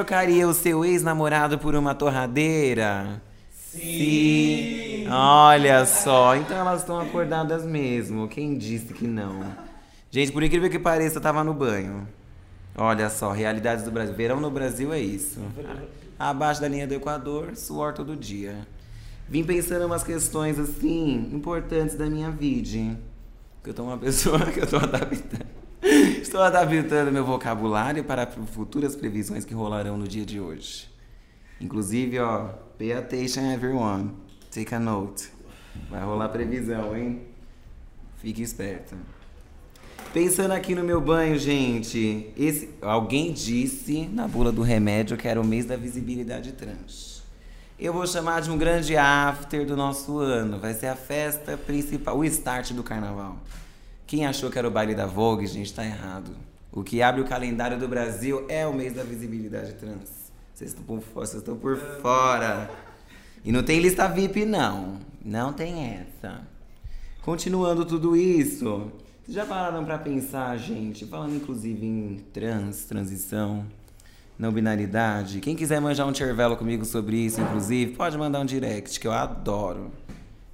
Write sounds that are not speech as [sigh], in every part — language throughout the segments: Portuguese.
trocaria o seu ex-namorado por uma torradeira? Sim. Olha só, então elas estão acordadas mesmo. Quem disse que não? Gente, por incrível que pareça, eu tava no banho. Olha só, realidades do Brasil. Verão no Brasil é isso. Abaixo da linha do Equador, suor todo dia. Vim pensando em umas questões assim, importantes da minha vida. Que eu tô uma pessoa [laughs] que eu tô adaptando. Estou adaptando meu vocabulário para futuras previsões que rolarão no dia de hoje. Inclusive, ó, pay attention everyone. Take a note. Vai rolar previsão, hein? Fique esperto. Pensando aqui no meu banho, gente, esse, alguém disse na bula do remédio que era o mês da visibilidade trans. Eu vou chamar de um grande after do nosso ano. Vai ser a festa principal, o start do carnaval. Quem achou que era o baile da Vogue, gente, tá errado. O que abre o calendário do Brasil é o mês da visibilidade trans. Vocês estão por vocês estão por fora. E não tem lista VIP, não. Não tem essa. Continuando tudo isso, vocês já pararam pra pensar, gente? Falando inclusive em trans, transição, não binaridade. Quem quiser manjar um chervelo comigo sobre isso, inclusive, pode mandar um direct, que eu adoro.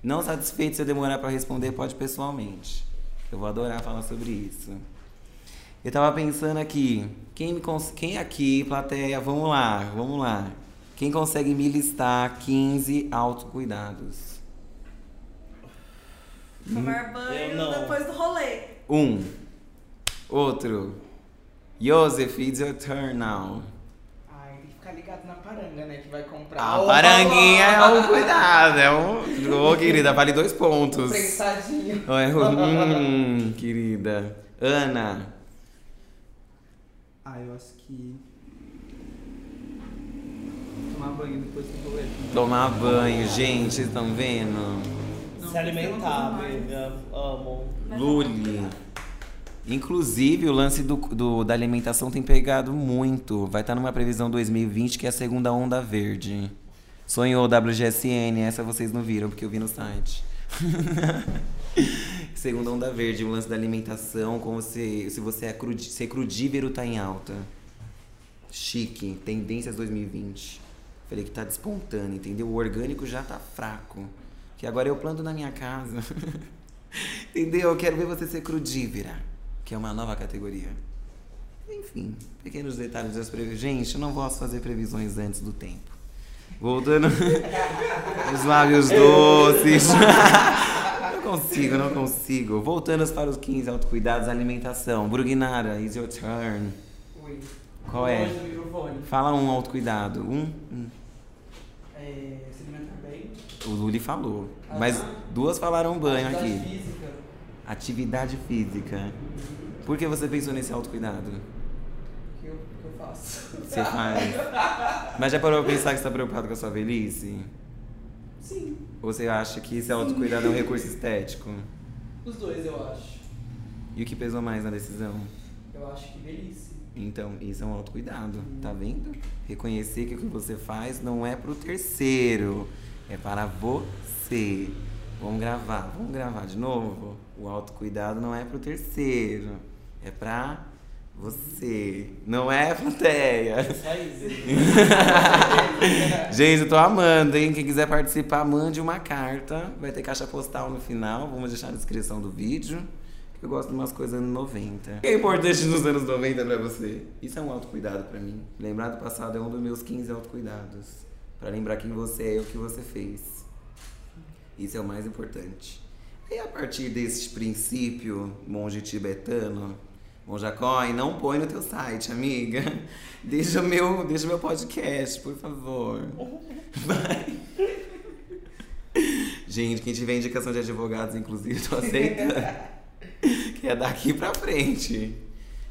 Não satisfeito se eu demorar pra responder, pode pessoalmente. Eu vou adorar falar sobre isso. Eu tava pensando aqui, quem, me cons... quem aqui, plateia, vamos lá, vamos lá. Quem consegue me listar 15 autocuidados? Tomar banho depois do rolê. Um. Outro. Joseph, it's your turn now. Ai, tem que ficar ligado na paranga, né? Que vai comprar. A paranguinha é um cuidado, é um. Ô, querida, vale dois pontos. Prensadinho. Oi, hum, querida. Ana. Ah, eu acho que. Tomar banho depois do rolê. Tomar banho, gente, vocês estão vendo? Se alimentar, amiga. Amo. Luli. Inclusive, o lance do, do- da alimentação tem pegado muito. Vai estar numa previsão 2020 que é a segunda onda verde. Sonhou WGSN, essa vocês não viram, porque eu vi no site. [laughs] segunda onda verde, o lance da alimentação, como se, se você é crudi, ser crudívero tá em alta. Chique, tendências 2020. Falei que tá despontando, entendeu? O orgânico já tá fraco. Que agora eu planto na minha casa. [laughs] entendeu? Eu quero ver você ser crudívera, que é uma nova categoria. Enfim, pequenos detalhes das previsões. Gente, eu não posso fazer previsões antes do tempo. Voltando. [laughs] Os lábios doces. [laughs] não consigo, não consigo. Voltando para os 15 autocuidados, alimentação. Brugnara, is your turn. Oi. Qual é? Fala um autocuidado. Um? um. É, se alimentar bem. O Luli falou. Mas duas falaram banho Atividade aqui. física. Atividade física. Por que você pensou nesse autocuidado? Que eu, que eu faço. Você faz. Mas já parou pra pensar que você tá preocupado com a sua velhice? Sim. Ou você acha que esse autocuidado é um recurso estético? Os dois, eu acho. E o que pesou mais na decisão? Eu acho que velhice. Então, isso é um autocuidado, tá vendo? Reconhecer que o que você faz não é pro terceiro, é para você. Vamos gravar, vamos gravar de novo? O autocuidado não é pro terceiro, é pra você. Não é plateia. Isso aí, [laughs] Zé. Gente, eu tô amando, hein? Quem quiser participar, mande uma carta. Vai ter caixa postal no final. Vamos deixar na descrição do vídeo. Eu gosto de umas coisas anos 90. O que é importante nos anos 90 pra você? Isso é um autocuidado pra mim. Lembrar do passado é um dos meus 15 autocuidados. Pra lembrar quem você é e o que você fez. Isso é o mais importante. E a partir desse princípio, monge tibetano, Monja Coin, não põe no teu site, amiga. [laughs] Deixa o meu, deixa o meu podcast, por favor. [laughs] Vai. Gente, quem tiver indicação de advogados, inclusive, tô aceitando. [laughs] que é daqui pra frente.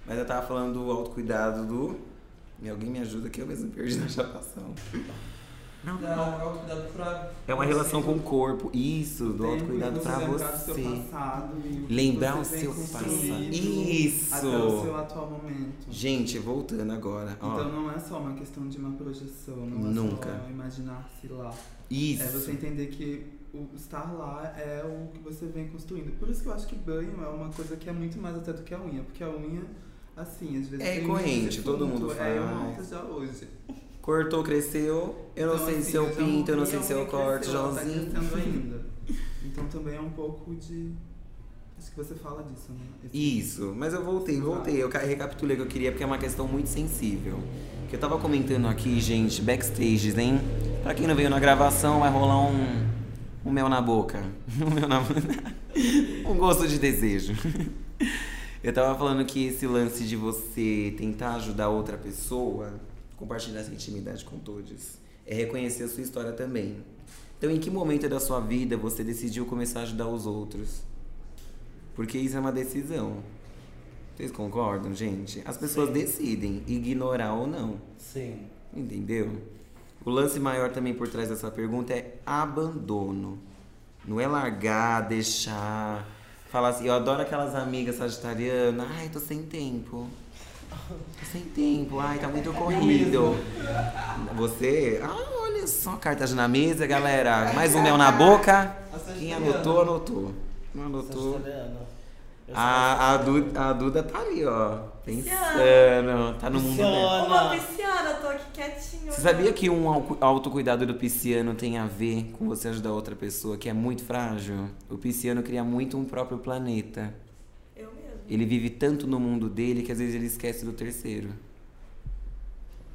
Mas eu tava falando do autocuidado do. E alguém me ajuda que eu mesmo perdi na chapação. Não, Não, é autocuidado pra. É uma você relação com o corpo. Isso, do autocuidado lembrar do seu você. passado Lembrar o você seu passado. Isso! Até o seu atual momento. Gente, voltando agora. Ó, Então não é só uma questão de uma projeção, não é Nunca. só imaginar-se lá. isso. É você entender que o estar lá é o que você vem construindo. Por isso que eu acho que banho é uma coisa que é muito mais até do que a unha. Porque a unha, assim, às vezes. É recorrente, todo mundo É, faz. monto já hoje. Cortou, cresceu. Eu não Então, sei assim, se eu pinto, eu não sei se eu corto, tá Joãozinho. crescendo [laughs] ainda. Então também é um pouco de. Acho que você fala disso, né? Esse- Isso, mas eu voltei, voltei. Eu ca- recapitulei o que eu queria porque é uma questão muito sensível. Que eu tava comentando aqui, gente, backstages, hein? Pra quem não veio na gravação, vai rolar um, um mel na boca. [laughs] Um mel na [laughs] Um gosto de desejo. Eu tava falando que esse lance de você tentar ajudar outra pessoa, compartilhar essa intimidade com todos, é reconhecer a sua história também. Então, em que momento da sua vida você decidiu começar a ajudar os outros? Porque isso é uma decisão. Vocês concordam, gente? As pessoas Sim. decidem ignorar ou não. Sim. Entendeu? O lance maior também por trás dessa pergunta é abandono. Não é largar, deixar. Falar assim, eu adoro aquelas amigas sagitarianas. Ai, tô sem tempo. Sem tempo. Ai, tá muito corrido. Você? Ah, olha só, cartas na mesa, galera. Mais um mel na boca. Quem anotou, anotou. Não anotou. Eu sou A, a, Duda, a Duda tá ali, ó. Pensando. Tá no mundo dela. Uma pisciana, eu tô aqui quietinho. Você sabia que um au- autocuidado do pisciano tem a ver com você ajudar outra pessoa que é muito frágil? O pisciano cria muito um próprio planeta. Ele vive tanto no mundo dele que às vezes ele esquece do terceiro.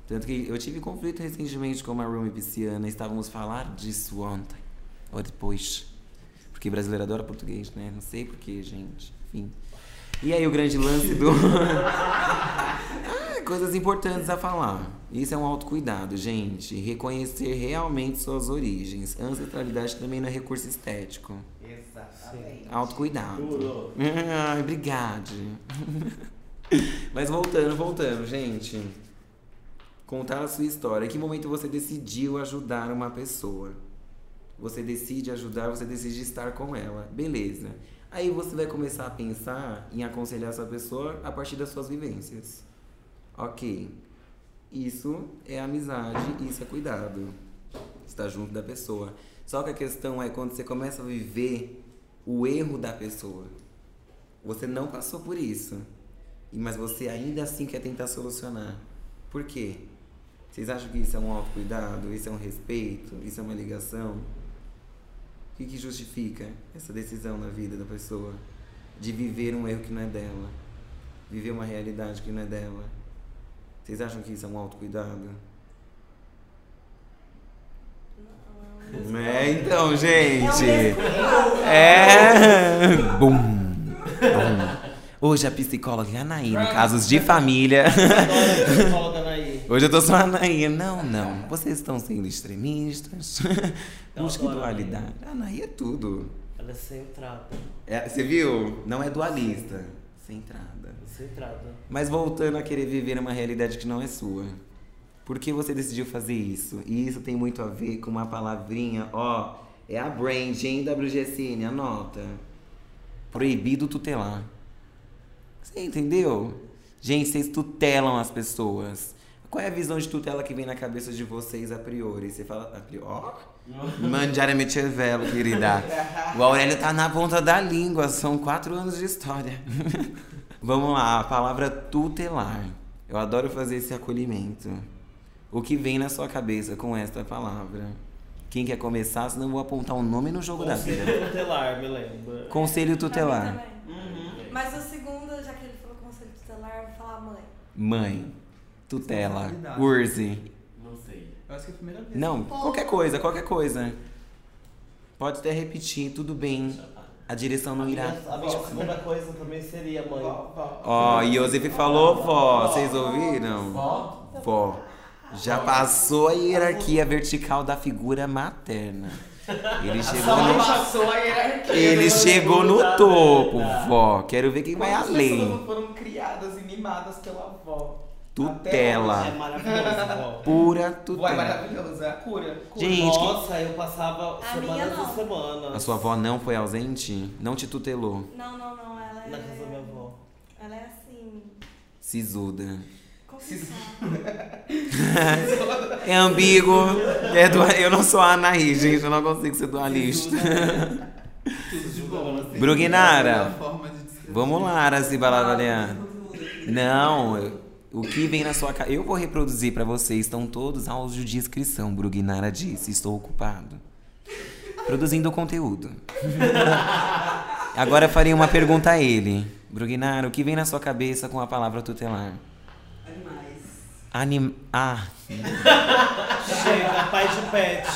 Tanto que eu tive conflito recentemente com uma roomie pisciana. Estávamos falar disso ontem. Ou depois. Porque brasileiro adora português, né? Não sei porquê, gente. Enfim. E aí o grande lance do. [laughs] Coisas importantes a falar. Isso é um autocuidado, gente. Reconhecer realmente suas origens. Ancestralidade também não é recurso estético. Exatamente. Autocuidado. Duro. [laughs] Ai, obrigado. [laughs] Mas voltando, voltando, gente. Contar a sua história. Em que momento você decidiu ajudar uma pessoa? Você decide ajudar, você decide estar com ela. Beleza. Aí você vai começar a pensar em aconselhar essa pessoa a partir das suas vivências. Ok. Isso é amizade, isso é cuidado. Estar junto da pessoa. Só que a questão é quando você começa a viver o erro da pessoa. Você não passou por isso. Mas você ainda assim quer tentar solucionar. Por quê? Vocês acham que isso é um autocuidado? Isso é um respeito? Isso é uma ligação? O que, que justifica essa decisão na vida da pessoa? De viver um erro que não é dela. Viver uma realidade que não é dela. Vocês acham que isso é um autocuidado? Não, É, então, gente. É um É. Bum. Bum. Hoje a psicóloga é a Anaí, no casos de família. Adoro a psicóloga Anaí. Hoje eu tô só a Anaí. Não, não. Vocês estão sendo extremistas. Busque dualidade. A Anaí é tudo. Ela é centrada. É, você viu? Não é dualista. Centrada. Centrada. Mas voltando a querer viver uma realidade que não é sua. Por que você decidiu fazer isso? E isso tem muito a ver com uma palavrinha, ó. É a brand, hein, WGSN, anota. Proibido tutelar. Você entendeu? Gente, vocês tutelam as pessoas. Qual é a visão de tutela que vem na cabeça de vocês a priori? Você fala, a priori, ó. Mangiare Mechevello, querida. O Aurélio tá na ponta da língua, são quatro anos de história. [laughs] Vamos lá, a palavra tutelar. Eu adoro fazer esse acolhimento. O que vem na sua cabeça com esta palavra? Quem quer começar, senão eu vou apontar um nome no jogo da vida. Conselho tutelar, me lembra. Conselho tutelar. também. Mas o segundo, já que ele falou conselho tutelar, eu vou falar mãe. Mãe. Tutela. Urze. Não sei. Eu acho que é a primeira vez. Não, qualquer coisa, qualquer coisa. Pode até repetir, tudo bem. A direção não irá. A minha segunda coisa também seria mãe. Vó, vó. Ó, Iosef falou vó, vocês ouviram? Vó? Vó. Já passou a hierarquia vertical da figura materna. Ele chegou Só no, passou a hierarquia. ele chegou no topo, vó. Quero ver quem vai pessoas além. não foram criadas e mimadas pela avó? Tutela. É maravilhoso. [laughs] Pura tutela. maravilhoso, é a cura. cura. Gente, que- Nossa, eu passava A minha semanas não. e semanas. a sua avó não foi ausente? Não te tutelou? Não, não, não. Ela é. Na casa da minha avó. Ela é assim. Sisuda. [laughs] É ambíguo. É du- Eu não sou a Anaí, gente. Eu não consigo ser dualista. Tudo de bom. assim. Bruguinara. É. Vamos lá, Araci Baladariana. Não, eu- o que vem na sua cara. Eu vou reproduzir pra vocês. Estão todos áudio de inscrição. Bruguinara disse: Estou ocupado. Produzindo conteúdo. Agora eu farei uma pergunta a ele. Bruguinara, o que vem na sua cabeça com a palavra tutelar? Animais. Anim... Ah, Chega, pai de pet.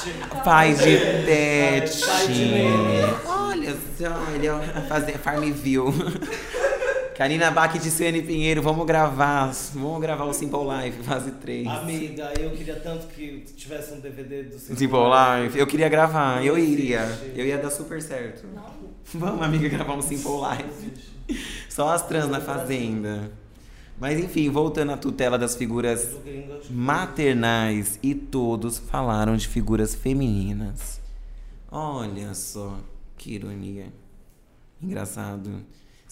pai de pet. Pai de. Olha só, ele é fazer Farmville. Karina Bach de Ciane Pinheiro, vamos gravar. Vamos gravar o Simple Life, fase 3. Amiga, eu queria tanto que tivesse um DVD do Simple Simple Life. Eu queria gravar, eu iria. Eu ia dar super certo. Vamos, amiga, gravar um Simple Life. Só as trans na fazenda. Mas enfim, voltando à tutela das figuras maternais e todos falaram de figuras femininas. Olha só, que ironia. Engraçado.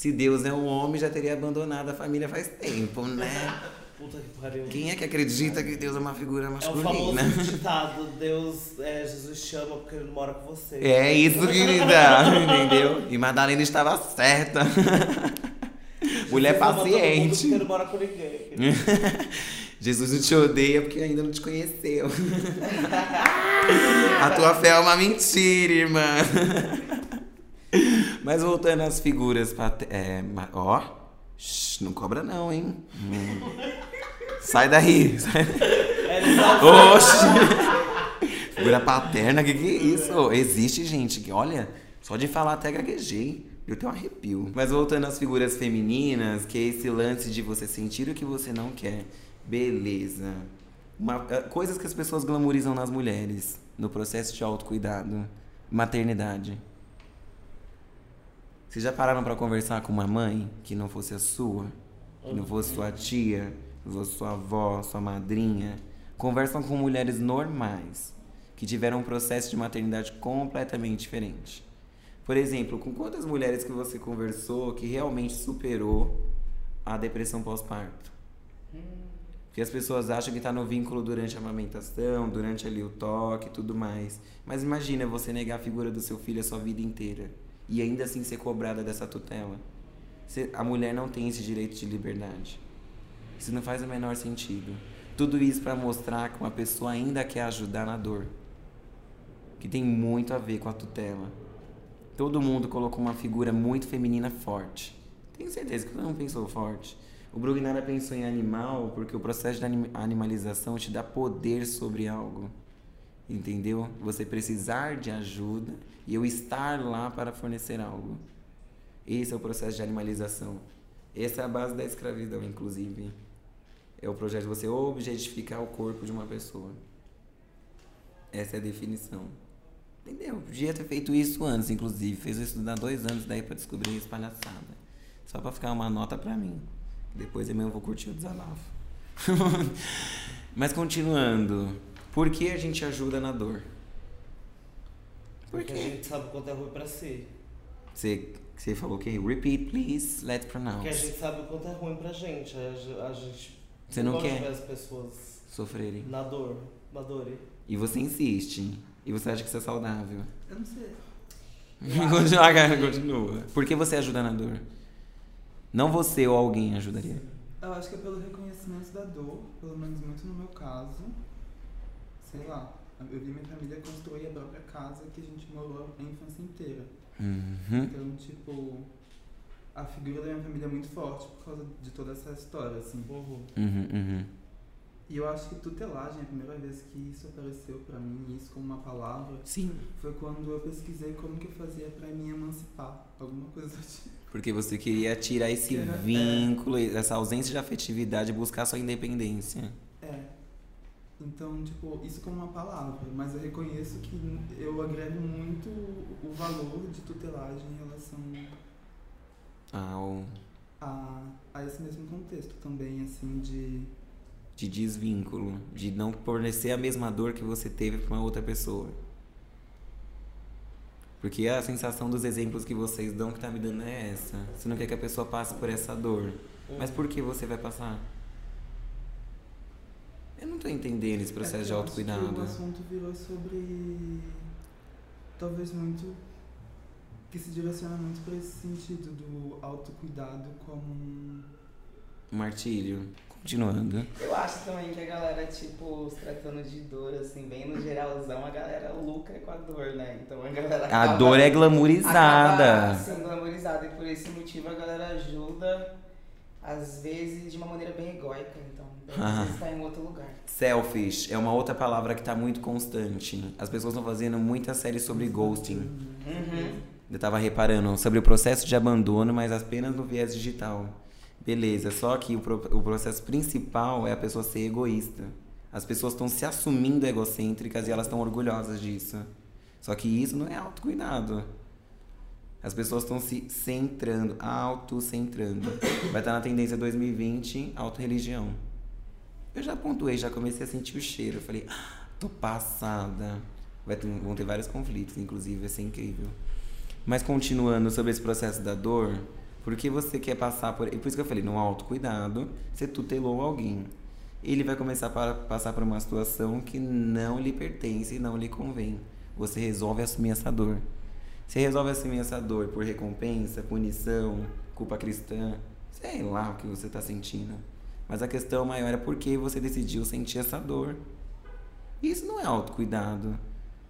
Se Deus é um homem, já teria abandonado a família faz tempo, né? Puta que pariu. Quem é que acredita que Deus é uma figura É o masculina? famoso [laughs] ditado, Deus, é, Jesus te ama porque ele não mora com você. É isso, querida. Entendeu? E Madalena estava certa. [laughs] Mulher Jesus todo mundo paciente. ele mora com ninguém. [laughs] Jesus não te odeia porque ainda não te conheceu. A tua fé é uma mentira, irmã. [laughs] Mas voltando às figuras é, ó, shh, não cobra não, hein? Hum. [laughs] Sai daí. Sai Ele sabe- Oxi! Figura paterna, que que é isso? Existe gente que, olha, só de falar até gaguejei. Eu tenho um arrepio. Mas voltando às figuras femininas, que é esse lance de você sentir o que você não quer. Beleza. Uma- eh, coisas que as pessoas glamorizam nas mulheres no processo de autocuidado. Maternidade. Vocês já pararam pra conversar com uma mãe que não fosse a sua? Que não fosse sua tia, não fosse sua avó, sua madrinha? Conversam com mulheres normais que tiveram um processo de maternidade completamente diferente. Por exemplo, com quantas mulheres que você conversou que realmente superou a depressão pós-parto? Porque as pessoas acham que tá no vínculo durante a amamentação, durante ali o toque e tudo mais. Mas imagina você negar a figura do seu filho a sua vida inteira e ainda assim ser cobrada dessa tutela. A mulher não tem esse direito de liberdade. Isso não faz o menor sentido. Tudo isso para mostrar que uma pessoa ainda quer ajudar na dor. Que tem muito a ver com a tutela. Todo mundo colocou uma figura muito feminina forte. Tenho certeza que todo mundo pensou forte. O Brugnara pensou em animal porque o processo de anim- animalização te dá poder sobre algo. Entendeu? Você precisar de ajuda e eu estar lá para fornecer algo. Esse é o processo de animalização. Essa é a base da escravidão, inclusive. É o projeto de você objetificar o corpo de uma pessoa. Essa é a definição. Entendeu? Podia ter feito isso antes, inclusive. Fez eu estudar dois anos daí pra descobrir essa palhaçada. Só pra ficar uma nota pra mim. Depois eu mesmo vou curtir o desabafo. [laughs] Mas continuando. Por que a gente ajuda na dor? Por Porque a gente sabe o quanto é ruim pra si. Você, você falou o quê? Repeat, please. Let's pronounce. Porque a gente sabe o quanto é ruim pra gente. A, a gente Você não gosta quer? as pessoas Sofrerem. na dor. Na dor. E você insiste. E você acha que isso é saudável. Eu não sei. [laughs] Continua, cara, continua. Por que você ajuda na dor? Não você ou alguém ajudaria. Eu acho que é pelo reconhecimento da dor, pelo menos muito no meu caso. Sei lá, eu vi minha família construir a própria casa que a gente morou a infância inteira. Uhum. Então, tipo, a figura da minha família é muito forte por causa de toda essa história, assim. Uhum. Uhum, uhum. E eu acho que tutelagem, a primeira vez que isso apareceu pra mim, isso como uma palavra, Sim. foi quando eu pesquisei como que eu fazia pra me emancipar, alguma coisa do [laughs] tipo. Porque você queria tirar esse [laughs] É. vínculo, essa ausência de afetividade e buscar sua independência. É. Então, tipo, isso como uma palavra, mas eu reconheço que eu agrego muito o valor de tutelagem em relação Ao a, a esse mesmo contexto também, assim, de. de desvínculo, de não fornecer a mesma dor que você teve para uma outra pessoa. Porque a sensação dos exemplos que vocês dão que tá me dando é essa. Você não quer que a pessoa passe por essa dor. Mas por que você vai passar? Eu não tô entendendo esse processo É de acho que autocuidado. O assunto virou sobre. Talvez muito. Que se direciona muito para esse sentido do autocuidado como um. Martírio. Continuando. Eu acho também que a galera, tipo, se tratando de dor, assim, bem no geralzão, a galera lucra com a dor, né? Então a galera. A acaba- dor é acaba glamourizada. sendo glamorizada. E por esse motivo a galera ajuda, às vezes, de uma maneira bem egóica. Então, Ah. às vezes tá em outro lugar. Selfish é uma outra palavra que tá muito constante. As pessoas estão fazendo muita série sobre ghosting. Uhum. Eu tava reparando sobre o processo de abandono, mas apenas no viés digital. Beleza, só que o, pro- o processo principal é a pessoa ser egoísta. As pessoas estão se assumindo egocêntricas e elas estão orgulhosas disso. Só que isso não é autocuidado. As pessoas estão se centrando, autocentrando. Vai estar na tendência 2020, autorreligião. Eu já pontuei, já comecei a sentir o cheiro. Eu falei, ah, tô passada. Vai ter- vão ter vários conflitos, inclusive, vai ser incrível. Mas continuando sobre esse processo da dor, por que você quer passar por. e Por isso que eu falei, no autocuidado, você tutelou alguém. Ele vai começar a passar por uma situação que não lhe pertence e não lhe convém. Você resolve assumir essa dor. Você resolve assumir essa dor por recompensa, punição, culpa cristã, sei lá o que você está sentindo. Mas a questão maior é por que você decidiu sentir essa dor. Isso não é autocuidado.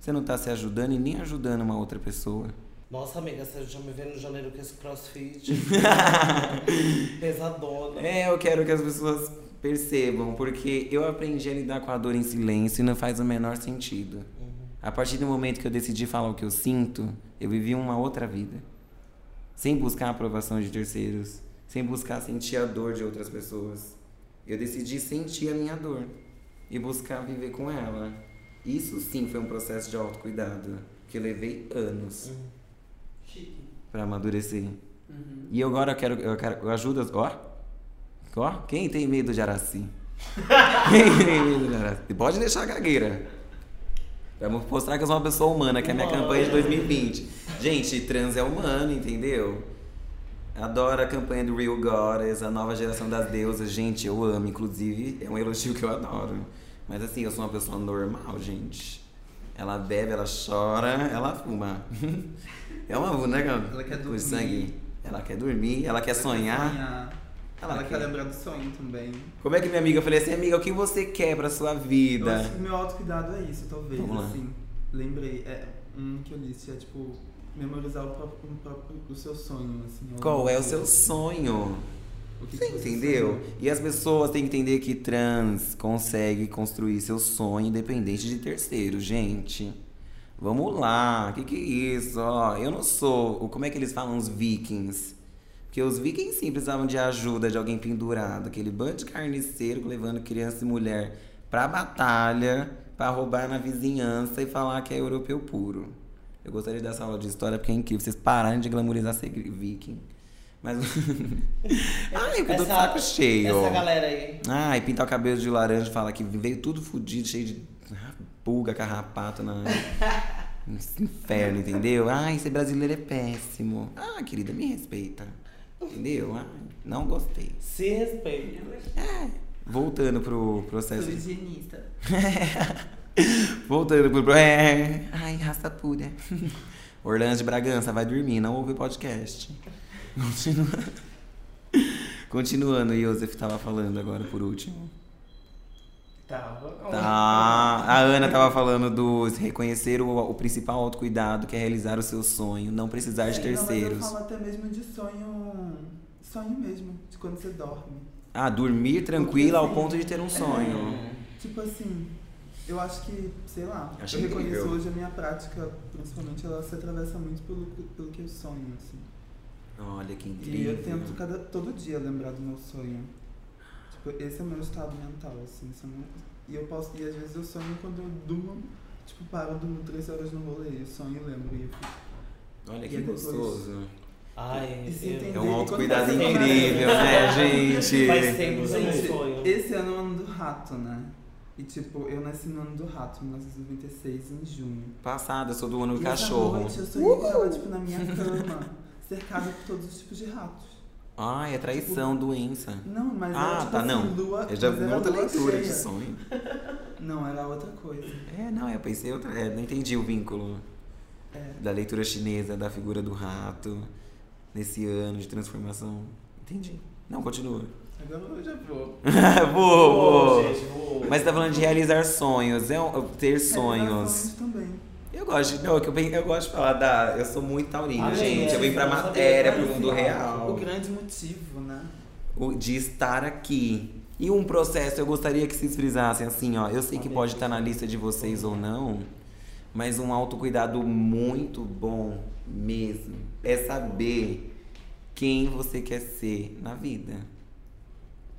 Você não está se ajudando e nem ajudando uma outra pessoa. Nossa, amiga, você já me vê no janeiro com esse crossfit. [laughs] Pesadona. É, eu quero que as pessoas percebam, porque eu aprendi a lidar com a dor em silêncio e não faz o menor sentido. A partir do momento que eu decidi falar o que eu sinto, eu vivi uma outra vida. Sem buscar a aprovação de terceiros, sem buscar sentir a dor de outras pessoas. Eu decidi sentir a minha dor e buscar viver com ela. Isso sim foi um processo de autocuidado, que levei anos Chique. para amadurecer. Uhum. E agora eu quero, eu quero eu ajudo. Ó, ó, quem tem medo de Araci? [laughs] quem tem medo de Araci? Pode deixar a gagueira. Vamos mostrar que eu sou uma pessoa humana, que é a minha campanha de 2020. Gente, trans é humano, entendeu? Adoro a campanha do Real Goddess, a nova geração das deusas. Gente, eu amo, inclusive, é um elogio que eu adoro. Mas assim, eu sou uma pessoa normal, gente. Ela bebe, ela chora, ela fuma. [laughs] É uma boneca Ela quer dormir. sangue. Ela quer dormir, ela quer sonhar. Ela, Ela quer quer. lembrar do sonho também. Como é que minha amiga eu falei assim, amiga, o que você quer pra sua Eu vida? acho que meu autocuidado é isso, talvez. Vamos lá. Assim, lembrei, é um que eu disse, é tipo, memorizar o próprio, o próprio o seu sonho, assim. Qual é o seu dia. sonho? O que Você que entendeu? sonhou? E as pessoas têm que entender que trans consegue construir seu sonho independente de terceiro, gente. Vamos lá, o que, que é isso? Ó, eu não sou. Como é que eles falam os vikings? Porque os vikings sim precisavam de ajuda de alguém pendurado, aquele bando de carniceiro levando criança e mulher pra batalha, pra roubar na vizinhança e falar que é europeu puro. Eu gostaria dessa aula de história porque é incrível. Vocês pararem de glamorizar ser viking. Mas. [laughs] Ai, eu tô de saco cheio. Essa galera aí. Ai, pintar o cabelo de laranja fala que veio tudo fudido, cheio de pulga, carrapato na. [laughs] Inferno, entendeu? Ai, ser brasileiro é péssimo. Ah, querida, me respeita. Entendeu? Ai, não gostei. Se respeita. É. Voltando pro Sou processo. de- higienista. [laughs] Voltando pro. É. Ai, raça pura. [laughs] Orlando de Bragança, vai dormir, não ouve o podcast. Continuando. [laughs] Continuando, Yosef tava falando agora por último. Tava. Tá. A Ana tava falando do reconhecer o, o principal autocuidado, que é realizar o seu sonho, não precisar de Não, mas eu terceiros. falo até mesmo de sonho. Sonho mesmo, de quando você dorme. Ah, dormir tranquila ao ponto de ter um sonho. Tipo assim, eu acho que, sei lá, Acho eu reconheço incrível. hoje a minha prática, principalmente ela se atravessa muito pelo, pelo que eu sonho, assim. Olha que E incrível. eu tento cada, todo dia lembrar do meu sonho. Tipo, esse é o meu estado mental, assim. é o meu- e eu posso. E às vezes eu sonho quando eu durmo, tipo, paro, durmo três horas no rolê, eu sonho e lembro. E eu fico, Olha E que depois? gostoso. Ai, se eu- entender- É um autocuidado incrível, né, gente? [laughs] Faz tempo eu não Gente, sonho. esse ano é o ano do rato, né? E tipo, eu nasci no ano do rato, 1996, em junho. Passada, sou do ano do E cachorro. noite eu sonhei que tava, tipo, na minha cama, cercada por todos os tipos de ratos. Ah, é traição, doença. Não, mas Ah, era tipo tá, assim, não. lua. Eu já vi outra leitura de cheia. sonho. [laughs] Não, era outra coisa. É, não, eu pensei outra. É, não entendi o vínculo É. da leitura chinesa, da figura do rato, nesse ano de transformação. Entendi. Não, continua. Agora eu já vou. [laughs] vou, vou. gente, vou. Mas você tá falando de realizar sonhos, é ter sonhos. Realizações também. Eu gosto de. Não, que eu, bem- eu gosto de falar da. Eu sou muito taurino, Ah, gente. é, eu venho pra matéria, pro mundo assim. real. O grande motivo, né? o- de estar aqui. E um processo, eu gostaria que vocês frisassem assim, ó. Eu sei que pode estar na lista de vocês ou não, mas um autocuidado muito bom mesmo é saber quem você quer ser na vida.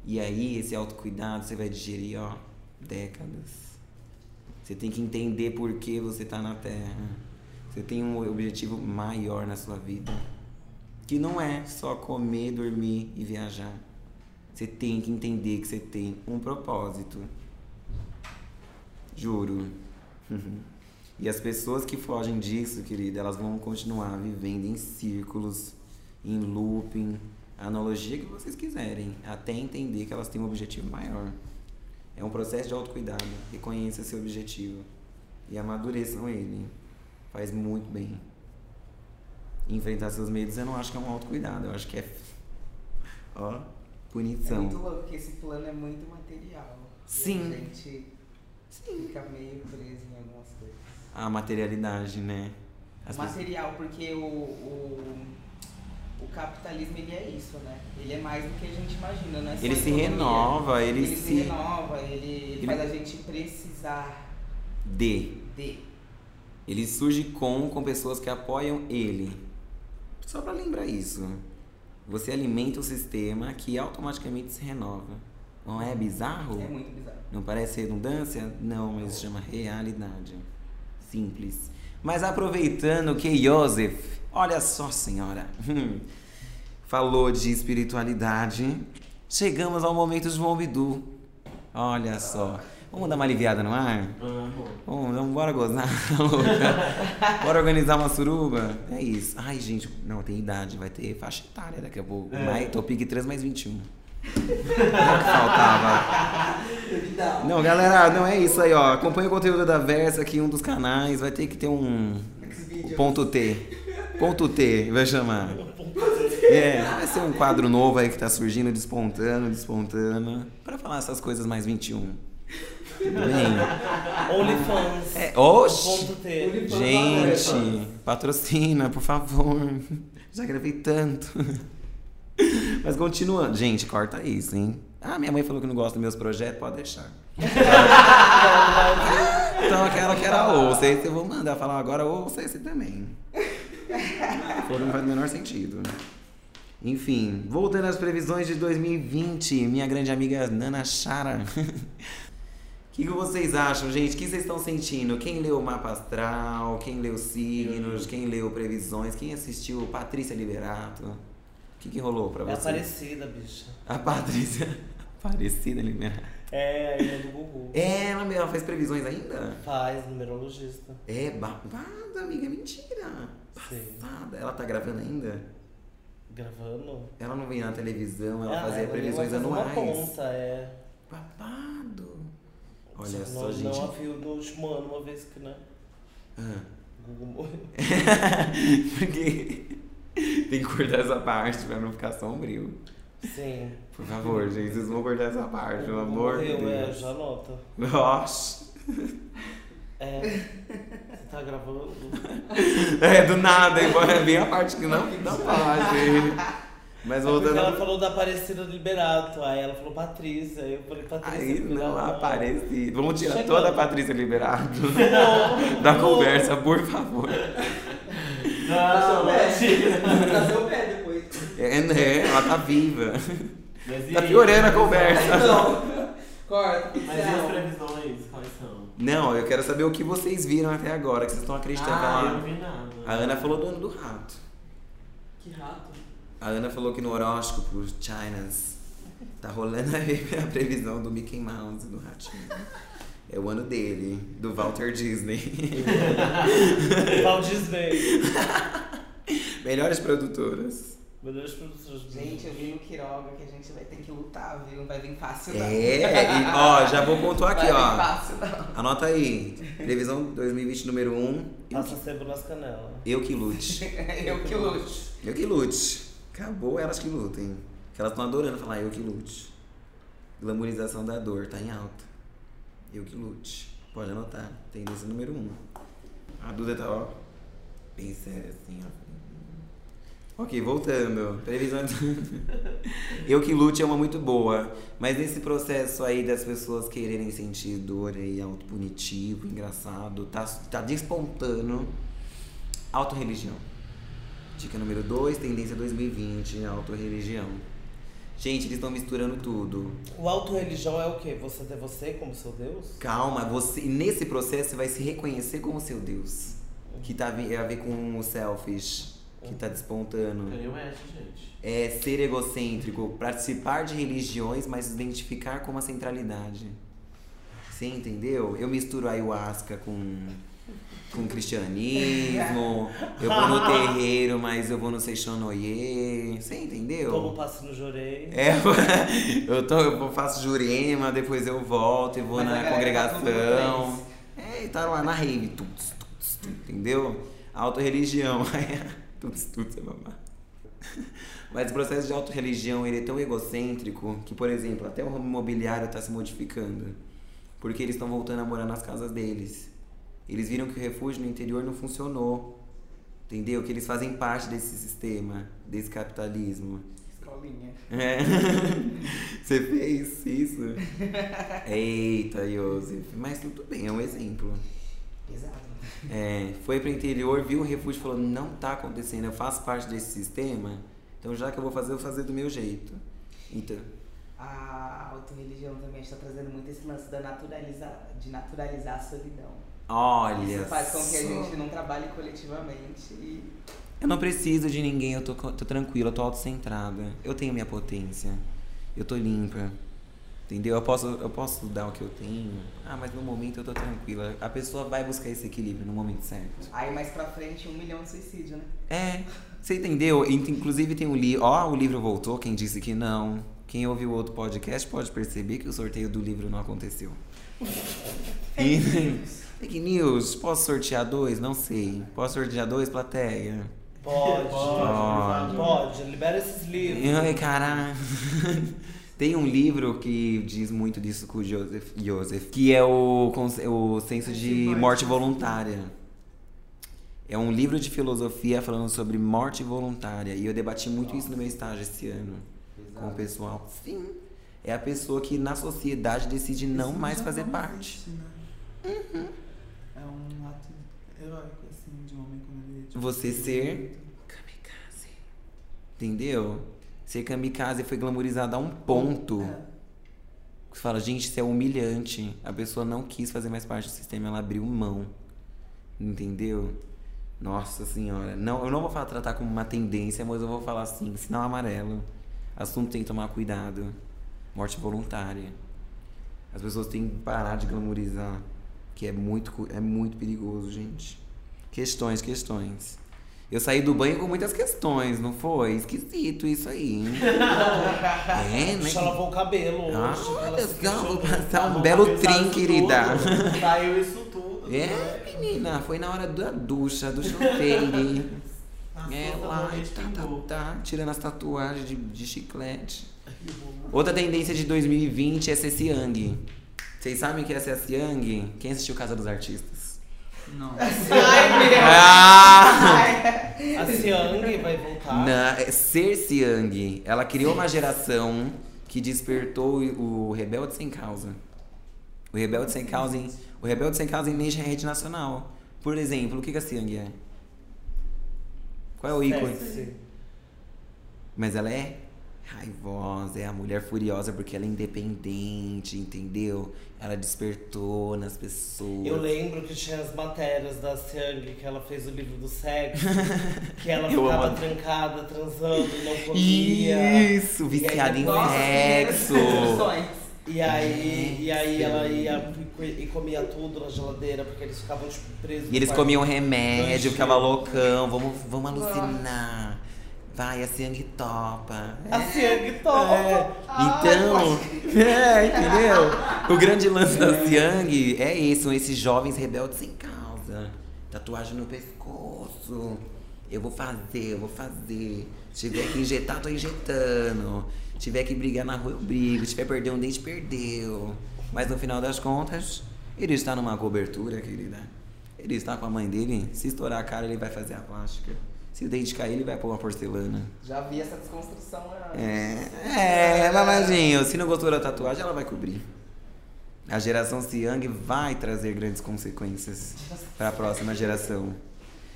E aí, esse autocuidado você vai digerir, ó, décadas. Você tem que entender por que você tá na Terra. Você tem um objetivo maior na sua vida. Que não é só comer, dormir e viajar. Você tem que entender que você tem um propósito. Juro. [laughs] E as pessoas que fogem disso, querida, elas vão continuar vivendo em círculos, em looping, analogia que vocês quiserem, até entender que elas têm um objetivo maior. É um processo de autocuidado. Reconheça seu objetivo e amadureçam ele. Faz muito bem. Enfrentar seus medos eu não acho que é um autocuidado, eu acho que é. Ó, É punição. muito louco, porque esse plano é muito material. Sim. A gente fica meio preso em algumas coisas. A materialidade, né? As pessoas- material, porque o, o, o capitalismo ele é isso, né? Ele é mais do que a gente imagina, é só Ele se economia. renova, ele, Ele, se, se. renova, ele, ele faz a gente precisar De. de. Ele surge com, com pessoas que apoiam ele. Só pra lembrar isso. Você alimenta o sistema que automaticamente se renova. Não é bizarro? É muito bizarro. Não parece redundância? Não, mas chama realidade. Simples. Mas aproveitando que Joseph, olha só, senhora, hum, falou de espiritualidade, chegamos ao momento de João Bidu. Olha só. Vamos dar uma aliviada no ar? Vamos. Vamos, bora gozar, louca. [laughs] Bora organizar uma suruba? É isso. Ai, gente, não, tem idade, vai ter faixa etária daqui a pouco. É. Mais, Topic 3 mais 21. Não é que faltava. [laughs] Não, galera, não é isso aí, ó. Acompanha o conteúdo da Versa aqui, um dos canais. Vai ter que ter um. Ponto T. Ponto T, vai chamar. É, vai ser um quadro novo aí que tá surgindo, despontando, despontando. Pra falar essas coisas mais 21. Tudo bem? OnlyFans. É, oxi! Ponto T. Gente, patrocina, por favor. Já gravei tanto. Mas continuando. Gente, corta isso, hein? Ah, minha mãe falou que não gosta dos meus projetos, pode deixar. [laughs] Então aquela que era ouça, esse eu vou mandar falar agora, ouça esse também. [laughs] Não faz o menor sentido. Enfim, voltando às previsões de 2020, minha grande amiga Nana Chara. [laughs] O que, que vocês acham, gente? O que vocês estão sentindo? Quem leu o mapa astral? Quem leu signos? Quem leu previsões? Quem assistiu Patrícia Liberato? O que, que rolou pra É vocês? Aparecida, bicha. A Patrícia. Aparecida Liberato. É, a ilha do Gugu. É, ela, ela faz previsões ainda? Faz, numerologista. É, babado, amiga, é mentira. Passada. Ela tá gravando ainda? Gravando. Ela não vem na televisão, ela Ah, fazia ela previsões anuais. Uma conta, é. Babado. Olha não, só, gente. Não a viu no último ano, uma vez que, né? Ah. Gugu morreu. [laughs] Porque tem que cortar essa parte pra não ficar sombrio. Sim. Por favor, gente, vocês vão cortar essa parte, pelo amor de morreu, é, Deus. já anota. Nossa. É. Você tá gravando? [laughs] É, do nada, hein? vem a parte que não, não pode. Mas É porque ela voltando. falou da Aparecida Liberato, aí ela falou Patrícia, aí eu falei Patrícia Aí não aparece. Vamos tirar Chegando. toda a Patrícia Liberato Não, [laughs] da não. conversa, por favor. Não, Trazer o pé depois. É, né? Ela tá viva. Mas e Tá aí? piorando a conversa. Não. [laughs] Corta. Mas e as previsões? Quais são? Não, eu quero saber o que vocês viram até agora, que vocês estão acreditando Ah, eu não vi nada. A Ana falou do ano do rato. Que rato. A Ana falou que no horóscopo Chinas tá rolando [laughs] a previsão do Mickey Mouse do ratinho. É o ano dele, do Walter Disney. [laughs] Walt Disney. Melhores produtoras. Melhores produtores de Gente, eu vi no Quiroga que a gente vai ter que lutar, viu? Não vai vir fácil, não. É, e, ó, já vou pontuar aqui, vai vir ó. fácil, não. Anota aí. Previsão 2020 número 1. Um, Passa sebo nas canelas. eu que lute. [laughs] Eu que lute. Eu que lute. Acabou elas que lutem. Que elas estão adorando falar eu que lute. Glamorização da dor, tá em alta. Eu que lute. Pode anotar. Tendência número 1. Um. A Duda tá, ó. Bem séria assim, ó. Ok, voltando. Previsão. eu que lute é uma muito boa. Mas nesse processo aí das pessoas quererem sentir dor aí, autopunitivo, engraçado, tá, tá despontando autorreligião. Dica número 2, tendência 2020, autorreligião. Gente, eles estão misturando tudo. O auto-religião é o quê? Você ter você como seu Deus? Calma, você nesse processo você vai se reconhecer como seu Deus. Que tá a ver a ver com o selfish, que tá despontando. Kanye West, gente. É ser egocêntrico, participar de religiões, mas identificar com uma centralidade. Você entendeu? Eu misturo ayahuasca com, com cristianismo, eu vou no [laughs] terreiro, mas eu vou no Seixonoye. Você entendeu? Como passo no jorei. É, [laughs] eu, tô, eu faço jurema, depois eu volto e vou Mas a na tá congregação. É, e tá lá na rave, tuts, tuts, tuts, entendeu? Autorreligião. [laughs] tuts, tuts, é. Mas o processo de autorreligião, ele é tão egocêntrico que, por exemplo, até o ramo imobiliário tá se modificando. Porque eles estão voltando a morar nas casas deles. Eles viram que o refúgio no interior não funcionou. Entendeu? Que eles fazem parte desse sistema, desse capitalismo. Escolinha. É. [laughs] Você fez isso? [laughs] Eita, Yosef. Mas tudo bem, é um exemplo. Pesado. É, foi pro interior, viu o refúgio e falou: não tá acontecendo, eu faço parte desse sistema, então já que eu vou fazer, eu vou fazer do meu jeito. Então, A autorreligião também está trazendo muito esse lance da naturalizar, de naturalizar a solidão. olha. Isso faz com que a gente não trabalhe coletivamente e Eu não preciso de ninguém, eu tô, tô tranquila, eu tô autocentrada. Eu tenho minha potência. Eu tô limpa. Entendeu? Eu posso, eu posso dar o que eu tenho. Ah, mas no momento eu tô tranquila. A pessoa vai buscar esse equilíbrio no momento certo. aí mais pra frente um milhão de suicídio, né? É, você entendeu? Inclusive tem um livro. Ó, o livro voltou, quem disse que não. Quem ouviu o outro podcast pode perceber que o sorteio do livro não aconteceu. [laughs] E- Fake news, posso sortear dois? Não sei. Posso sortear dois, plateia? Pode. Pode. Pode. Libera esses livros. Ai, caralho. [laughs] Tem um livro que diz muito disso com o Joseph, Joseph que é o, o senso de morte voluntária. É um livro de filosofia falando sobre morte voluntária. E eu debati muito isso no meu estágio esse ano com o pessoal. Sim. É a pessoa que na sociedade decide não Isso mais fazer não parte. existe, né? É um ato heróico, assim, de um homem quando ele. tipo, Você ser kamikaze. Entendeu? Ser kamikaze foi glamorizado a um ponto. É. Você fala, gente, isso é humilhante. A pessoa não quis fazer mais parte do sistema, ela abriu mão. Entendeu? Nossa senhora. Não, eu não vou falar tratar como uma tendência, mas eu vou falar assim, sinal amarelo. Assunto tem que tomar cuidado. Morte voluntária. As pessoas têm que parar de glamorizar. Que é muito, é muito perigoso, gente. Questões, questões. Eu saí do banho com muitas questões, não foi? Esquisito isso aí, hein? [laughs] é, né? Deixa ela lavou o cabelo hoje. Ah, olha só, vou passar um belo trim, querida. Saiu isso tudo. É, né? menina, foi na hora da ducha, do. Passou É, essa lá, tá, tá, tá, tirando as tatuagens de, de chiclete. Outra tendência de 2020 é ser Siang. Vocês sabem o que é ser Siang? Quem assistiu Casa dos Artistas? Não. [laughs] Ai, meu! Ah! A Siang vai voltar. Na, é ser Siang, ela criou uma geração que despertou o, rebelde sem causa. O rebelde sem causa, em, o rebelde sem causa em rede rede nacional. Por exemplo, o que que a Siang é? Qual é o ícone? Mas ela é raivosa, é a mulher furiosa porque ela é independente, entendeu? Ela despertou nas pessoas. Eu lembro que tinha as matérias da Siang, que ela fez o livro do sexo, [laughs] que ela Eu ficava amo. trancada, transando, não comia. Isso, viciada em Nossa, sexo. E aí, e aí ela ia e comia tudo na geladeira, porque eles ficavam tipo, presos. E eles comiam remédio, ficava loucão, vamos, vamos alucinar. Vai, a Siang topa. A É. Siang topa. É. Então, [laughs] é, entendeu? O grande lance da Siang é esse, são esses jovens rebeldes sem causa. Tatuagem no pescoço. Eu vou fazer, eu vou fazer. Se tiver que injetar, tô injetando. Se tiver que brigar na rua, eu brigo. Se tiver que perder um dente, perdeu. Mas no final das contas, ele está numa cobertura, querida. Ele está com a mãe dele. Se estourar a cara, ele vai fazer a plástica. Se o dente cair, ele vai pôr uma porcelana. Já vi essa desconstrução antes. É, é, babadinho. Se não gostou da tatuagem, ela vai cobrir. A geração Siang vai trazer grandes consequências para a próxima geração.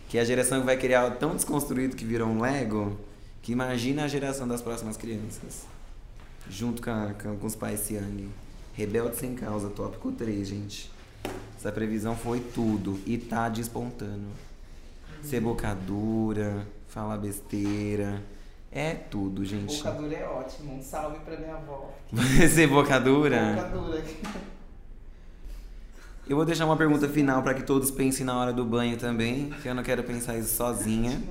Que é a geração que vai criar algo tão desconstruído que virou um Lego, que imagina a geração das próximas crianças. Junto com, a- com- com os pais Siang. Rebelde sem causa, tópico 3, gente. Essa previsão foi tudo e tá despontando. Ser boca dura, falar besteira. É tudo, gente. Boca dura é ótimo. Um salve pra minha avó. [laughs] Ser boca dura? Boca dura. Eu vou deixar uma pergunta final para que todos pensem na hora do banho também, que eu não quero pensar isso sozinha.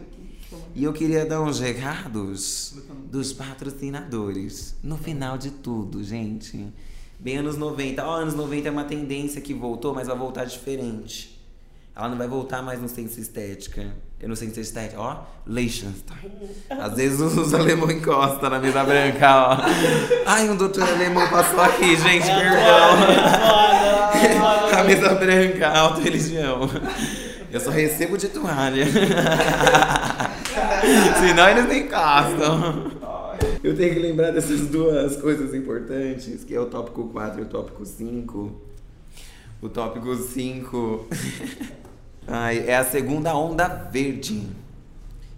E eu queria dar uns recados dos patrocinadores. No final de tudo, gente. Bem anos 90. Ó, anos 90 é uma tendência que voltou, mas vai voltar diferente. Ela não vai voltar mais no Ciência Estética. Eu no Ciência Estética, ó, Liechtenstein. Às vezes os alemão encosta na mesa branca, ó. Ai, um doutor alemão passou aqui, gente, perdão. [laughs] A mesa branca, alta religião. Eu só recebo de toalha. [laughs] Senão eles nem encostam. Eu tenho que lembrar dessas duas coisas importantes, que é o tópico 4 e o tópico 5. O tópico 5 Ai, é a segunda onda verde.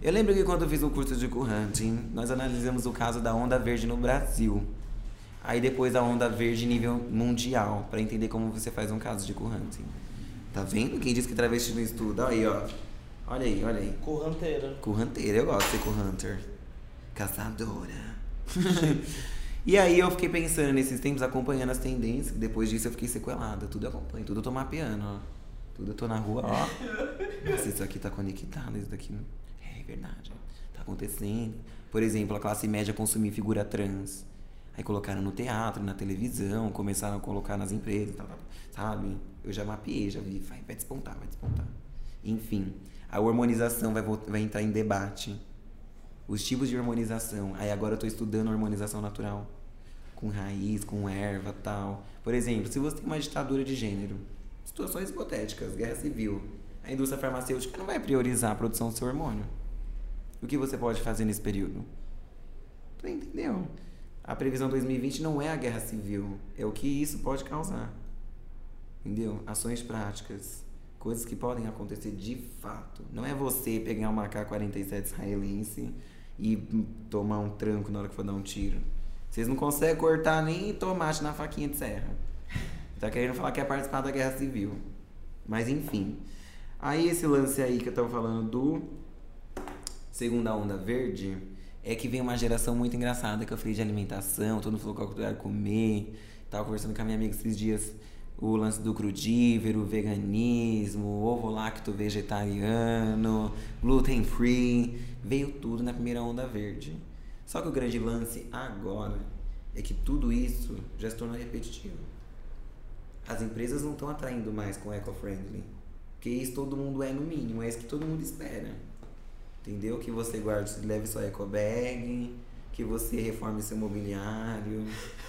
Eu lembro que quando eu fiz o curso de Hunting, nós analisamos o caso da onda verde no Brasil. Aí depois a onda verde nível mundial, pra entender como você faz um caso de Hunting. Tá vendo? Quem disse que travesti não estuda? Aí, ó. Olha aí, olha aí. Corranteira. Hunter, eu gosto de ser hunter. Caçadora. [laughs] e aí eu fiquei pensando nesses tempos, acompanhando as tendências. Depois disso eu fiquei sequelada. Tudo eu acompanho, tudo eu tô mapeando, ó. Tudo eu tô na rua, ó. Nossa, isso aqui tá conectado, isso daqui. É verdade. Tá acontecendo. Por exemplo, a classe média consumir figura trans. Aí colocaram no teatro, na televisão, começaram a colocar nas empresas, tal, tal, sabe? Eu já mapeei, já vi, vai, vai despontar, vai despontar. Enfim, a hormonização vai, vai entrar em debate. Os tipos de hormonização. Aí agora eu tô estudando hormonização natural. Com raiz, com erva tal. Por exemplo, se você tem uma ditadura de gênero, situações hipotéticas, guerra civil, a indústria farmacêutica não vai priorizar a produção do seu hormônio. O que você pode fazer nesse período? Tu entendeu? A previsão 2020 não é a guerra civil, é o que isso pode causar. Entendeu? Ações práticas, coisas que podem acontecer de fato. Não é você pegar uma AK-47 israelense e tomar um tranco na hora que for dar um tiro. Vocês não conseguem cortar nem tomate na faquinha de serra. Tá querendo falar que é participar da guerra civil. Mas enfim. Aí esse lance aí que eu tava falando do segunda onda verde é que vem uma geração muito engraçada que eu falei de alimentação, todo mundo falou qual que eu ia comer. Tava conversando com a minha amiga esses dias o lance do crudívero, veganismo, ovo lacto vegetariano, gluten free, veio tudo na primeira onda verde. Só que o grande lance agora é que tudo isso já se tornou repetitivo. As empresas não estão atraindo mais com eco-friendly. Porque isso todo mundo é no mínimo, é isso que todo mundo espera. Entendeu? Que você guarde, leve sua eco bag, que você reforme seu mobiliário,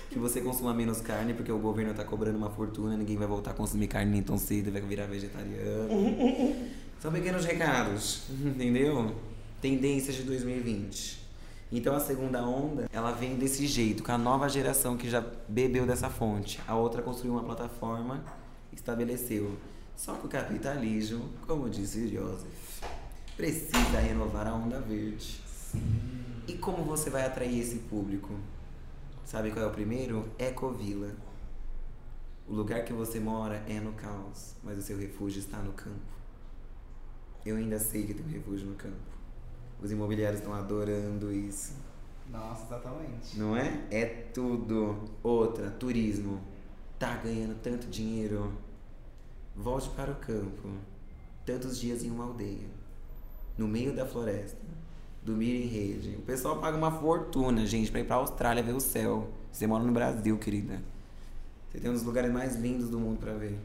que você consuma menos carne, porque o governo tá cobrando uma fortuna, ninguém vai voltar a consumir carne nem tão cedo, vai virar vegetariano. [laughs] São pequenos recados, [laughs] entendeu? Tendências de 2020. Então a segunda onda, ela vem desse jeito, com a nova geração que já bebeu dessa fonte. A outra construiu uma plataforma, estabeleceu. Só que o capitalismo, como disse Joseph, precisa renovar a onda verde. E como você vai atrair esse público? Sabe qual é o primeiro? Ecovila. O lugar que você mora é no caos, mas o seu refúgio está no campo. Eu ainda sei que tem um refúgio no campo. Os imobiliários estão adorando isso. Nossa, exatamente. Não é? É tudo. Outra, turismo. Tá ganhando tanto dinheiro. Volte para o campo. Tantos dias em uma aldeia. No meio da floresta. Dormir em rede. O pessoal paga uma fortuna, gente, pra ir pra Austrália ver o céu. Você mora no Brasil, querida. Você tem um dos lugares mais lindos do mundo pra ver.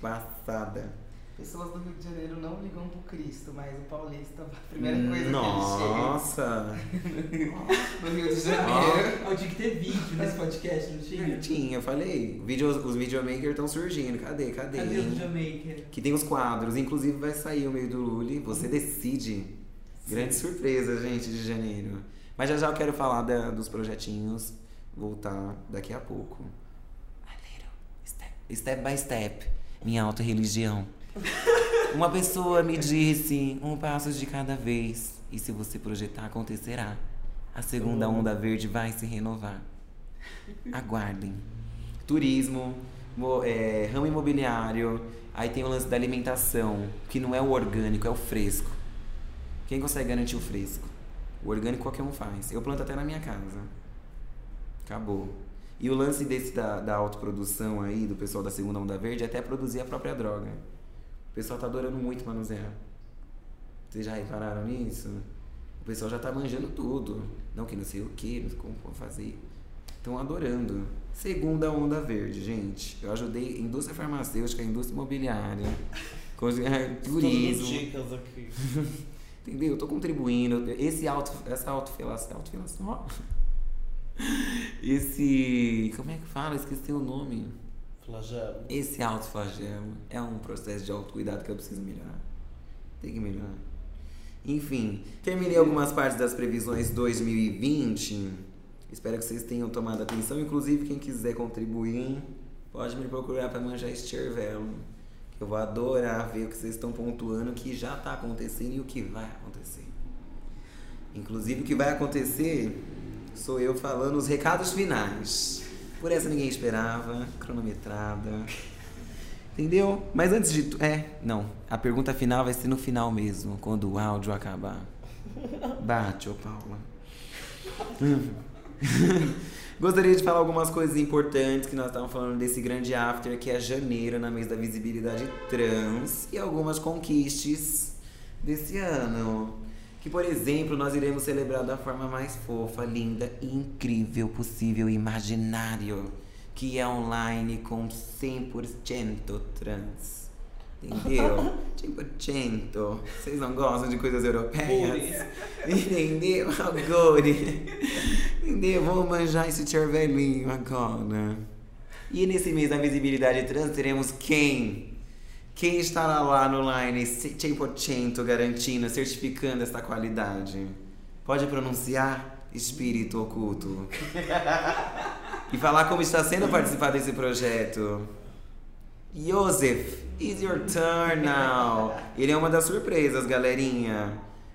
Passada. Pessoas do Rio de Janeiro não ligam pro Cristo, mas o paulista, a primeira coisa que Nossa! ele chega [laughs] no Rio de Janeiro. Eu tinha que ter vídeo nesse podcast, não tinha? Tinha, eu falei. Videos, os videomakers estão surgindo. Cadê? Cadê? Cadê o videomaker? Que tem os quadros. Inclusive vai sair o meio do Lully. Você decide. Grande surpresa, gente, de janeiro. Mas já já eu quero falar da- dos projetinhos. Voltar daqui a pouco. A little step, step by step. Minha auto-religião. Uma pessoa me disse um passo de cada vez. E se você projetar, acontecerá. A segunda onda verde vai se renovar. Aguardem. Turismo, mo- é, ramo imobiliário. Aí tem o lance da alimentação, que não é o orgânico, é o fresco. Quem consegue garantir o fresco? O orgânico qualquer um faz. Eu planto até na minha casa. Acabou. E o lance desse da, da autoprodução aí, do pessoal da segunda onda verde, é até produzir a própria droga. O pessoal tá adorando muito manusear. Vocês já repararam nisso? O pessoal já tá manjando tudo. Não que não sei o que, não sei como fazer. Estão adorando. Segunda onda verde, gente. Eu ajudei indústria farmacêutica, indústria imobiliária, [laughs] é, turismo. dicas aqui. [laughs] Entendeu? Eu tô contribuindo. Esse auto, essa autofilação. Autofilação, ó. [laughs] Esse. Como é que fala? Esqueci o nome. Flagelo. Esse autoflagelo é um processo de autocuidado que eu preciso melhorar. Tem que melhorar. Enfim, terminei algumas partes das previsões 2020. Espero que vocês tenham tomado atenção. Inclusive, quem quiser contribuir, pode me procurar para manjar este cervelo. Que eu vou adorar ver o que vocês estão pontuando, o que já está acontecendo e o que vai acontecer. Inclusive, o que vai acontecer sou eu falando os recados finais. Por essa ninguém esperava, cronometrada. Entendeu? Mas antes de. tu- É, não. A pergunta final vai ser no final mesmo, quando o áudio acabar. Bate, ô Paula. [laughs] Gostaria de falar algumas coisas importantes que nós estávamos falando desse grande after que é janeiro, na mês da visibilidade trans, e algumas conquistas desse ano. Que, por exemplo, nós iremos celebrar da forma mais fofa, linda e incrível possível, imaginário, que é online com 100% trans. Entendeu? [laughs] 100%. Vocês não gostam de coisas europeias? [laughs] Entendeu? Agora. Entendeu? Vou manjar esse cervelinho agora. E nesse mês da visibilidade trans teremos quem? Quem estará lá no line 100% garantindo, certificando essa qualidade? Pode pronunciar? Espírito oculto. [laughs] E falar como está sendo participar desse projeto. Joseph, it's your turn now. Ele é uma das surpresas, galerinha.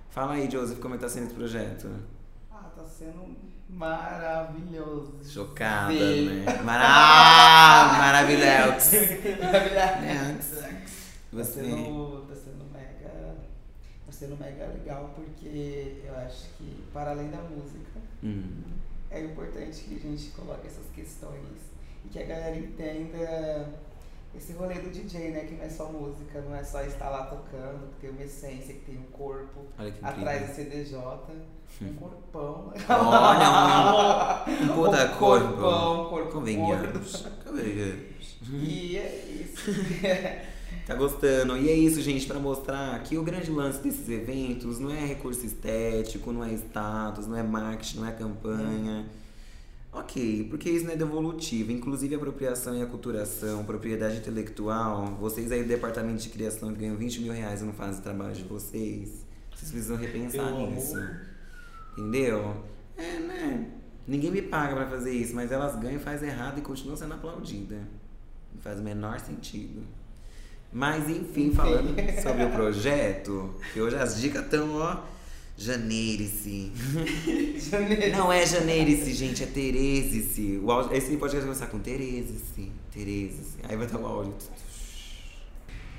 Fala aí, Joseph, como é que tá sendo esse projeto? Ah, tá sendo maravilhoso. Chocada, Sim. né? Mara... Maravilhoso. [laughs] Tá sendo, tá sendo mega. Tá sendo mega legal porque eu acho que para além da música Hum. é importante que a gente coloque essas questões e que a galera entenda esse rolê do DJ, né? Que não é só música, não é só estar lá tocando, que tem uma essência, que tem um corpo atrás do. CDJ, um corpão. Olha, um, um [laughs] puta Um corpo. corpão, um corpo Convenhamos. Convenhamos. E é isso. [laughs] Tá gostando? E é isso, gente, pra mostrar que o grande lance desses eventos não é recurso estético, não é status, não é marketing, não é campanha. Ok, porque isso não é devolutivo. Inclusive, apropriação e aculturação, propriedade intelectual. Vocês aí do departamento de criação que ganham 20 mil reais e não fazem o trabalho de vocês, vocês precisam repensar Eu amo. nisso. Entendeu? É, né? Ninguém me paga pra fazer isso, mas elas ganham, faz errado e continuam sendo aplaudidas. Não faz o menor sentido. Mas enfim, falando sobre o projeto, que hoje as dicas estão, ó, janeirice. [laughs] Janeiro. Não é janeirice, gente, é teresice. O áudio, esse podcast vai começar com teresice, teresice. Aí vai estar o áudio.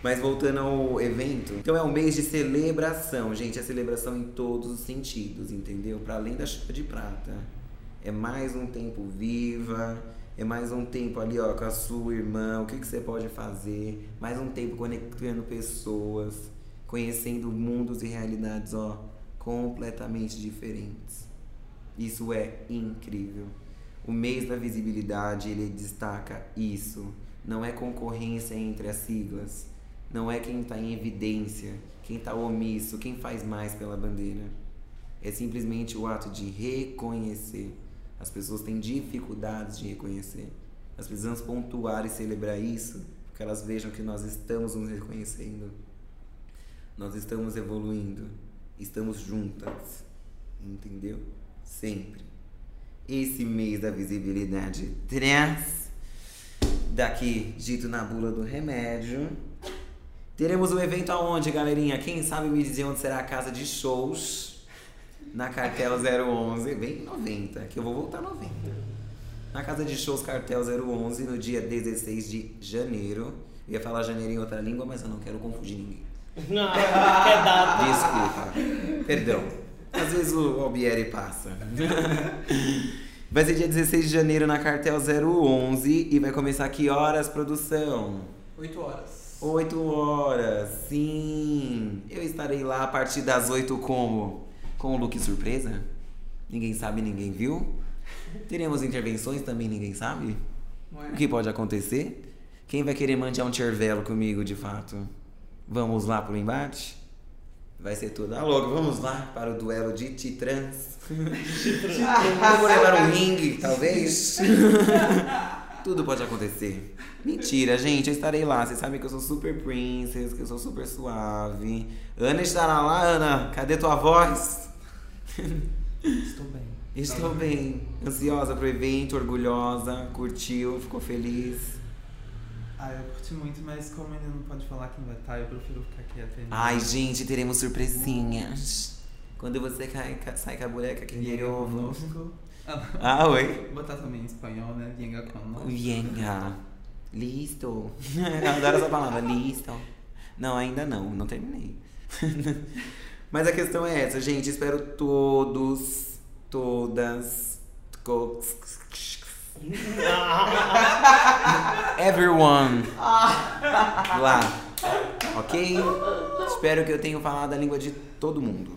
Mas voltando ao evento, então é um mês de celebração, gente, é celebração em todos os sentidos, entendeu? Para além da chuva de prata. É mais um tempo viva, é mais um tempo ali, ó, com a sua irmã, o que, que você pode fazer, mais um tempo conectando pessoas, conhecendo mundos e realidades, ó, completamente diferentes. Isso é incrível. O mês da visibilidade, ele destaca isso. Não é concorrência entre as siglas. Não é quem está em evidência, quem está omisso, quem faz mais pela bandeira. É simplesmente o ato de reconhecer. As pessoas têm dificuldades de reconhecer. Nós precisamos pontuar e celebrar isso, porque elas vejam que nós estamos nos reconhecendo. Nós estamos evoluindo. Estamos juntas. Entendeu? Sempre. Esse mês da visibilidade trans, daqui dito na bula do remédio. Teremos o evento aonde, galerinha? Quem sabe me dizer onde será a casa de shows? Na Cartel 011, bem 90, que eu vou voltar 90. Na casa de shows Cartel 011, no dia 16 de janeiro. Eu ia falar janeiro em outra língua, mas eu não quero confundir ninguém. [laughs] Não, quer data. Desculpa. Perdão. Às vezes o Albieri passa. [laughs] Vai ser dia 16 de janeiro na Cartel 011 e vai começar que horas, produção? 8 horas. 8 horas, sim. Eu estarei lá a partir das 8 como? Com o look surpresa? Ninguém sabe, ninguém viu? Teremos intervenções também, ninguém sabe? O que pode acontecer? Quem vai querer mantear um chervelo comigo, de fato? Vamos lá pro embate? Vai ser tudo. Ah, louco, vamos lá para o duelo de titrans. [laughs] Vamos levar um ringue, talvez? [laughs] Tudo pode acontecer. Mentira, gente, eu estarei lá. Vocês sabem que eu sou super princess, que eu sou super suave. Ana estará lá, Ana. Cadê tua voz? Estou bem. Estou bem. Ansiosa pro evento, orgulhosa, curtiu, ficou feliz. Ah, eu curti muito, mas como ele não pode falar quem vai estar, eu prefiro ficar quieta. Ai, gente, teremos surpresinhas. Quando você cai, ca- sai com a boneca que llega ovo. [laughs] Ah, oi. Vou botar também em espanhol, né? Venga conosco. Venga. Listo. [laughs] Adoro essa palavra, listo. Não, ainda não, não terminei. [laughs] Mas a questão é essa, gente. Espero todos, todas, [laughs] everyone [laughs] lá, ok? Espero que eu tenha falado a língua de todo mundo.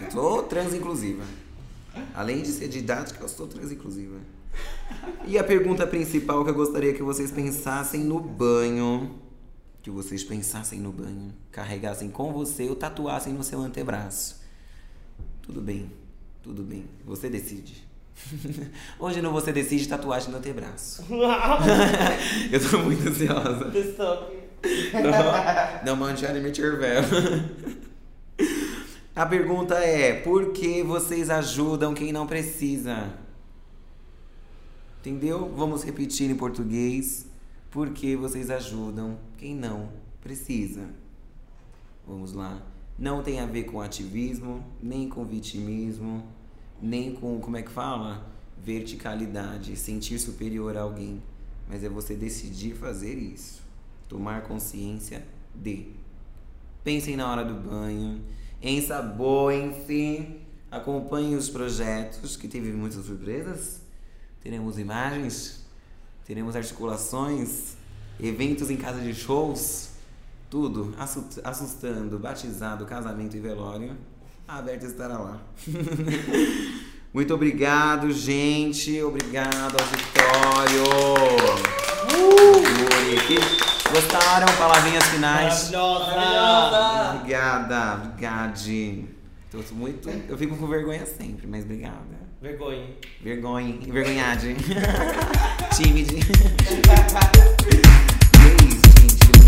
Eu sou transinclusiva. Além de ser didática, eu sou transinclusiva. E a pergunta principal que eu gostaria que vocês pensassem no banho. Que vocês pensassem no banho. Carregassem com você ou tatuassem no seu antebraço. Tudo bem, tudo bem. Você decide. [laughs] Hoje não você decide tatuagem no antebraço. [laughs] [laughs] eu tô muito ansiosa. Stop. Não manchar me chervel. A pergunta é: por que vocês ajudam quem não precisa? Entendeu? Vamos repetir em português. Por que vocês ajudam quem não precisa? Vamos lá. Não tem a ver com ativismo, nem com vitimismo, nem com, como é que fala? Verticalidade, sentir superior a alguém. Mas é você decidir fazer isso. Tomar consciência de. Pensem na hora do banho, ensaboem-se, acompanhem os projetos, que teve muitas surpresas. Teremos imagens, teremos articulações, eventos em casa de shows, tudo assu- assustando, batizado, casamento e velório. A Aberta estará lá. [laughs] Muito obrigado, gente. Obrigado, auditório. Uh! Gostaram? Palavrinhas finais. Maravilhosa. Obrigada, obrigade. Tô muito. Eu fico com vergonha sempre, mas obrigada. Vergonha. Vergonha. Envergonhade. [laughs] Tímide. [laughs] e é isso, gente.